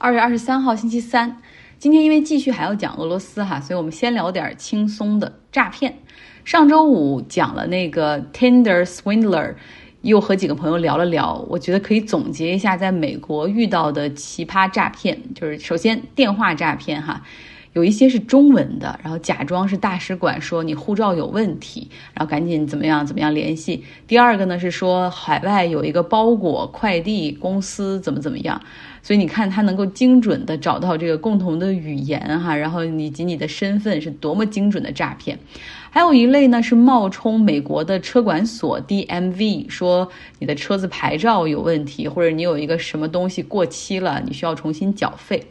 二月二十三号星期三，今天因为继续还要讲俄罗斯哈，所以我们先聊点轻松的诈骗。上周五讲了那个 Tinder Swindler，又和几个朋友聊了聊，我觉得可以总结一下在美国遇到的奇葩诈骗，就是首先电话诈骗哈。有一些是中文的，然后假装是大使馆说你护照有问题，然后赶紧怎么样怎么样联系。第二个呢是说海外有一个包裹快递公司怎么怎么样，所以你看他能够精准的找到这个共同的语言哈，然后以及你的身份是多么精准的诈骗。还有一类呢是冒充美国的车管所 DMV 说你的车子牌照有问题，或者你有一个什么东西过期了，你需要重新缴费。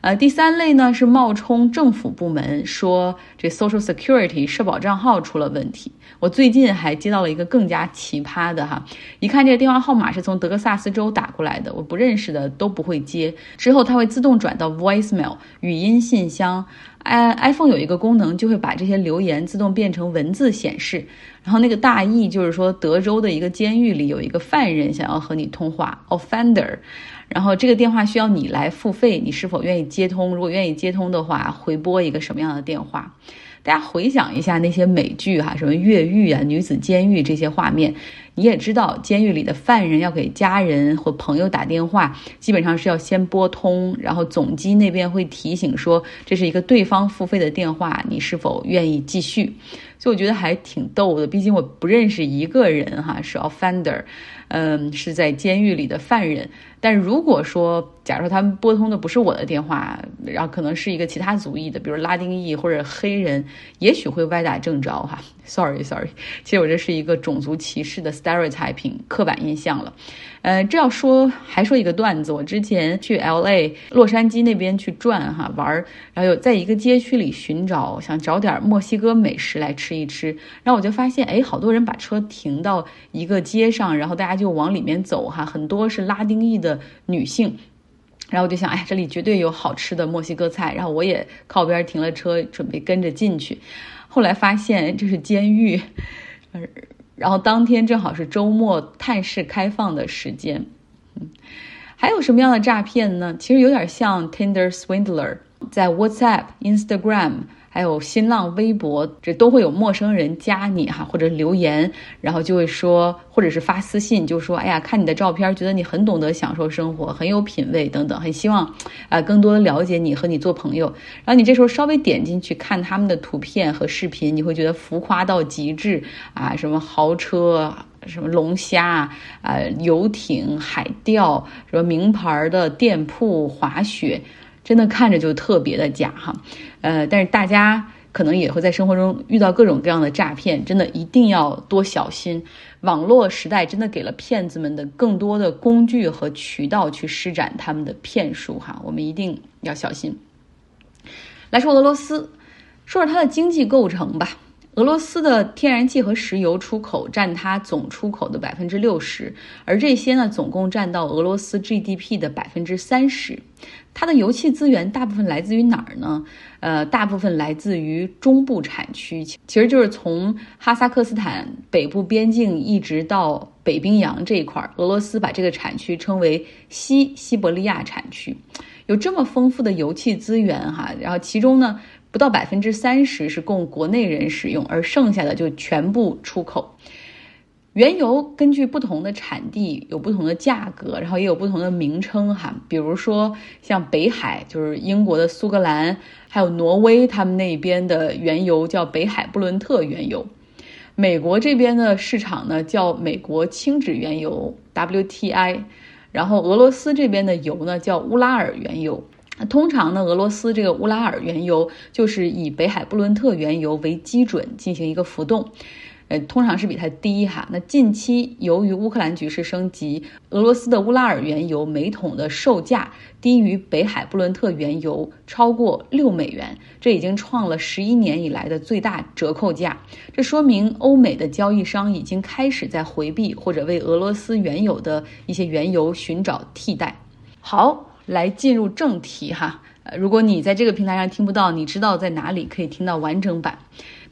呃，第三类呢是冒充政府部门，说这 Social Security 社保账号出了问题。我最近还接到了一个更加奇葩的哈，一看这个电话号码是从德克萨斯州打过来的，我不认识的都不会接。之后它会自动转到 Voicemail 语音信箱。I iPhone 有一个功能，就会把这些留言自动变成文字显示。然后那个大意就是说，德州的一个监狱里有一个犯人想要和你通话，offender。然后这个电话需要你来付费，你是否愿意接通？如果愿意接通的话，回拨一个什么样的电话？大家回想一下那些美剧哈，什么越狱啊、女子监狱这些画面，你也知道，监狱里的犯人要给家人或朋友打电话，基本上是要先拨通，然后总机那边会提醒说这是一个对方付费的电话，你是否愿意继续？所以我觉得还挺逗的，毕竟我不认识一个人哈，是 offender。嗯，是在监狱里的犯人。但如果说，假如说他们拨通的不是我的电话，然后可能是一个其他族裔的，比如拉丁裔或者黑人，也许会歪打正着哈。Sorry，Sorry，其实我这是一个种族歧视的 stereotyping 刻板印象了。呃，这要说还说一个段子，我之前去 L A 洛杉矶那边去转哈玩，然后有在一个街区里寻找，想找点墨西哥美食来吃一吃，然后我就发现，哎，好多人把车停到一个街上，然后大家就往里面走哈，很多是拉丁裔的女性，然后我就想，哎，这里绝对有好吃的墨西哥菜，然后我也靠边停了车，准备跟着进去，后来发现这是监狱，然后当天正好是周末探视开放的时间，嗯，还有什么样的诈骗呢？其实有点像 Tinder Swindler，在 WhatsApp、Instagram。还有新浪微博，这都会有陌生人加你哈，或者留言，然后就会说，或者是发私信，就说，哎呀，看你的照片，觉得你很懂得享受生活，很有品味等等，很希望，啊，更多的了解你和你做朋友。然后你这时候稍微点进去看他们的图片和视频，你会觉得浮夸到极致啊，什么豪车，什么龙虾啊，游艇、海钓，什么名牌的店铺、滑雪。真的看着就特别的假哈，呃，但是大家可能也会在生活中遇到各种各样的诈骗，真的一定要多小心。网络时代真的给了骗子们的更多的工具和渠道去施展他们的骗术哈，我们一定要小心。来说俄罗斯，说说它的经济构成吧。俄罗斯的天然气和石油出口占它总出口的百分之六十，而这些呢，总共占到俄罗斯 GDP 的百分之三十。它的油气资源大部分来自于哪儿呢？呃，大部分来自于中部产区，其实就是从哈萨克斯坦北部边境一直到北冰洋这一块儿。俄罗斯把这个产区称为西西伯利亚产区，有这么丰富的油气资源哈，然后其中呢。不到百分之三十是供国内人使用，而剩下的就全部出口。原油根据不同的产地有不同的价格，然后也有不同的名称哈。比如说像北海，就是英国的苏格兰，还有挪威，他们那边的原油叫北海布伦特原油。美国这边的市场呢叫美国轻质原油 WTI，然后俄罗斯这边的油呢叫乌拉尔原油。那通常呢，俄罗斯这个乌拉尔原油就是以北海布伦特原油为基准进行一个浮动，呃，通常是比它低哈。那近期由于乌克兰局势升级，俄罗斯的乌拉尔原油每桶的售价低于北海布伦特原油超过六美元，这已经创了十一年以来的最大折扣价。这说明欧美的交易商已经开始在回避或者为俄罗斯原有的一些原油寻找替代。好。来进入正题哈，呃，如果你在这个平台上听不到，你知道在哪里可以听到完整版？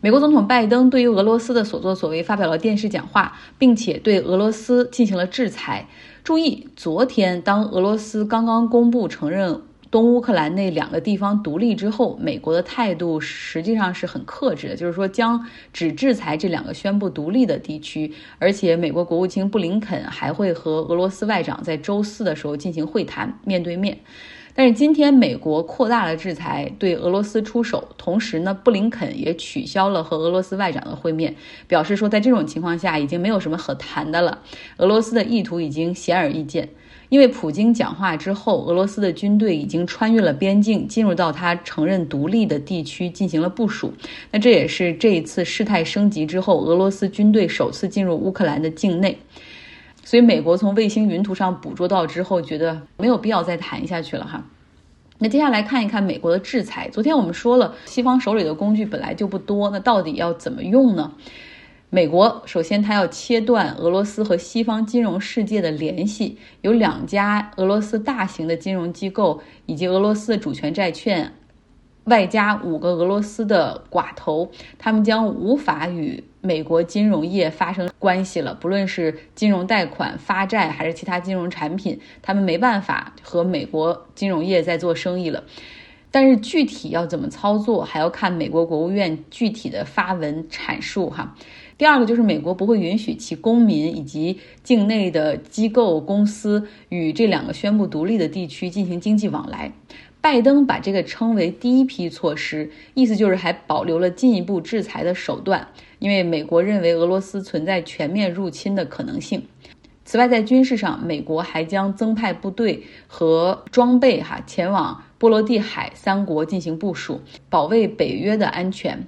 美国总统拜登对于俄罗斯的所作所为发表了电视讲话，并且对俄罗斯进行了制裁。注意，昨天当俄罗斯刚刚公布承认。东乌克兰那两个地方独立之后，美国的态度实际上是很克制的，就是说将只制裁这两个宣布独立的地区，而且美国国务卿布林肯还会和俄罗斯外长在周四的时候进行会谈，面对面。但是今天美国扩大了制裁，对俄罗斯出手，同时呢，布林肯也取消了和俄罗斯外长的会面，表示说在这种情况下已经没有什么可谈的了，俄罗斯的意图已经显而易见。因为普京讲话之后，俄罗斯的军队已经穿越了边境，进入到他承认独立的地区进行了部署。那这也是这一次事态升级之后，俄罗斯军队首次进入乌克兰的境内。所以，美国从卫星云图上捕捉到之后，觉得没有必要再谈下去了哈。那接下来看一看美国的制裁。昨天我们说了，西方手里的工具本来就不多，那到底要怎么用呢？美国首先，它要切断俄罗斯和西方金融世界的联系。有两家俄罗斯大型的金融机构，以及俄罗斯的主权债券，外加五个俄罗斯的寡头，他们将无法与美国金融业发生关系了。不论是金融贷款、发债，还是其他金融产品，他们没办法和美国金融业在做生意了。但是具体要怎么操作，还要看美国国务院具体的发文阐述哈。第二个就是美国不会允许其公民以及境内的机构公司与这两个宣布独立的地区进行经济往来。拜登把这个称为第一批措施，意思就是还保留了进一步制裁的手段，因为美国认为俄罗斯存在全面入侵的可能性。此外，在军事上，美国还将增派部队和装备哈前往波罗的海三国进行部署，保卫北约的安全。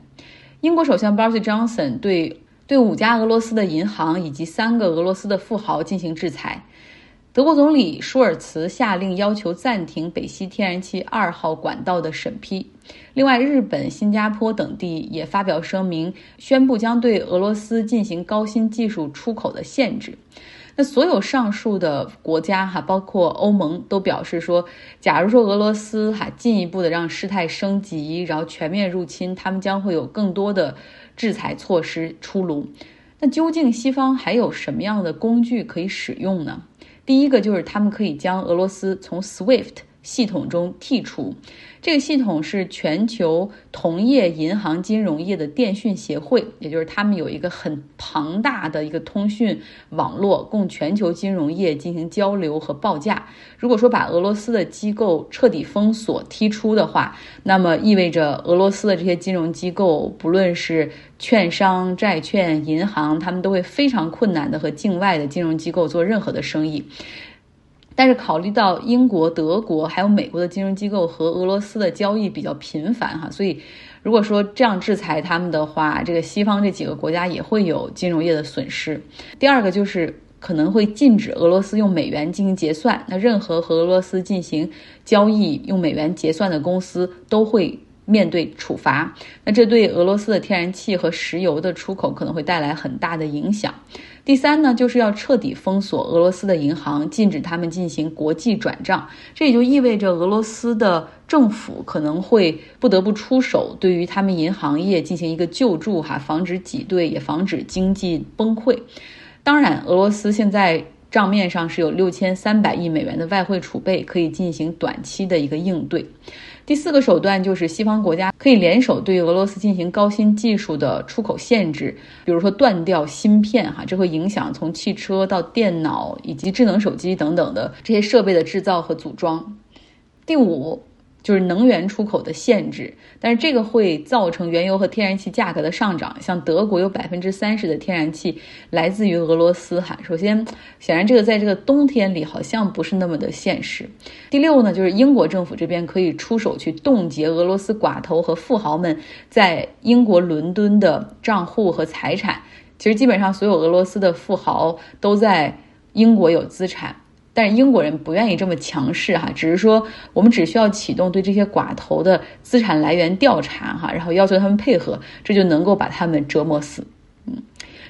英国首相 Boris Johnson 对。对五家俄罗斯的银行以及三个俄罗斯的富豪进行制裁。德国总理舒尔茨下令要求暂停北溪天然气二号管道的审批。另外，日本、新加坡等地也发表声明，宣布将对俄罗斯进行高新技术出口的限制。那所有上述的国家哈，包括欧盟，都表示说，假如说俄罗斯哈进一步的让事态升级，然后全面入侵，他们将会有更多的。制裁措施出炉，那究竟西方还有什么样的工具可以使用呢？第一个就是他们可以将俄罗斯从 SWIFT 系统中剔除。这个系统是全球同业银行金融业的电讯协会，也就是他们有一个很庞大的一个通讯网络，供全球金融业进行交流和报价。如果说把俄罗斯的机构彻底封锁、剔出的话，那么意味着俄罗斯的这些金融机构，不论是券商、债券、银行，他们都会非常困难的和境外的金融机构做任何的生意。但是考虑到英国、德国还有美国的金融机构和俄罗斯的交易比较频繁哈，所以如果说这样制裁他们的话，这个西方这几个国家也会有金融业的损失。第二个就是可能会禁止俄罗斯用美元进行结算，那任何和俄罗斯进行交易用美元结算的公司都会。面对处罚，那这对俄罗斯的天然气和石油的出口可能会带来很大的影响。第三呢，就是要彻底封锁俄罗斯的银行，禁止他们进行国际转账。这也就意味着俄罗斯的政府可能会不得不出手，对于他们银行业进行一个救助，哈，防止挤兑，也防止经济崩溃。当然，俄罗斯现在账面上是有六千三百亿美元的外汇储备，可以进行短期的一个应对。第四个手段就是西方国家可以联手对俄罗斯进行高新技术的出口限制，比如说断掉芯片，哈，这会影响从汽车到电脑以及智能手机等等的这些设备的制造和组装。第五。就是能源出口的限制，但是这个会造成原油和天然气价格的上涨。像德国有百分之三十的天然气来自于俄罗斯，哈。首先，显然这个在这个冬天里好像不是那么的现实。第六呢，就是英国政府这边可以出手去冻结俄罗斯寡头和富豪们在英国伦敦的账户和财产。其实基本上所有俄罗斯的富豪都在英国有资产。但是英国人不愿意这么强势哈，只是说我们只需要启动对这些寡头的资产来源调查哈，然后要求他们配合，这就能够把他们折磨死。嗯，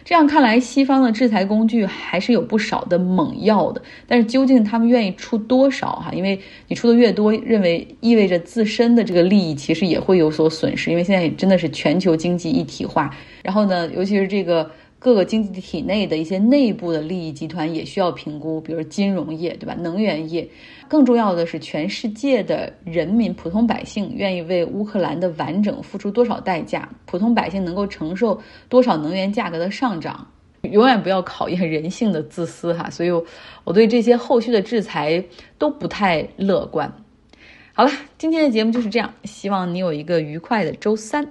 这样看来，西方的制裁工具还是有不少的猛药的。但是究竟他们愿意出多少哈？因为你出的越多，认为意味着自身的这个利益其实也会有所损失。因为现在真的是全球经济一体化，然后呢，尤其是这个。各个经济体内的一些内部的利益集团也需要评估，比如金融业，对吧？能源业，更重要的是全世界的人民、普通百姓愿意为乌克兰的完整付出多少代价？普通百姓能够承受多少能源价格的上涨？永远不要考验人性的自私哈，所以我对这些后续的制裁都不太乐观。好了，今天的节目就是这样，希望你有一个愉快的周三。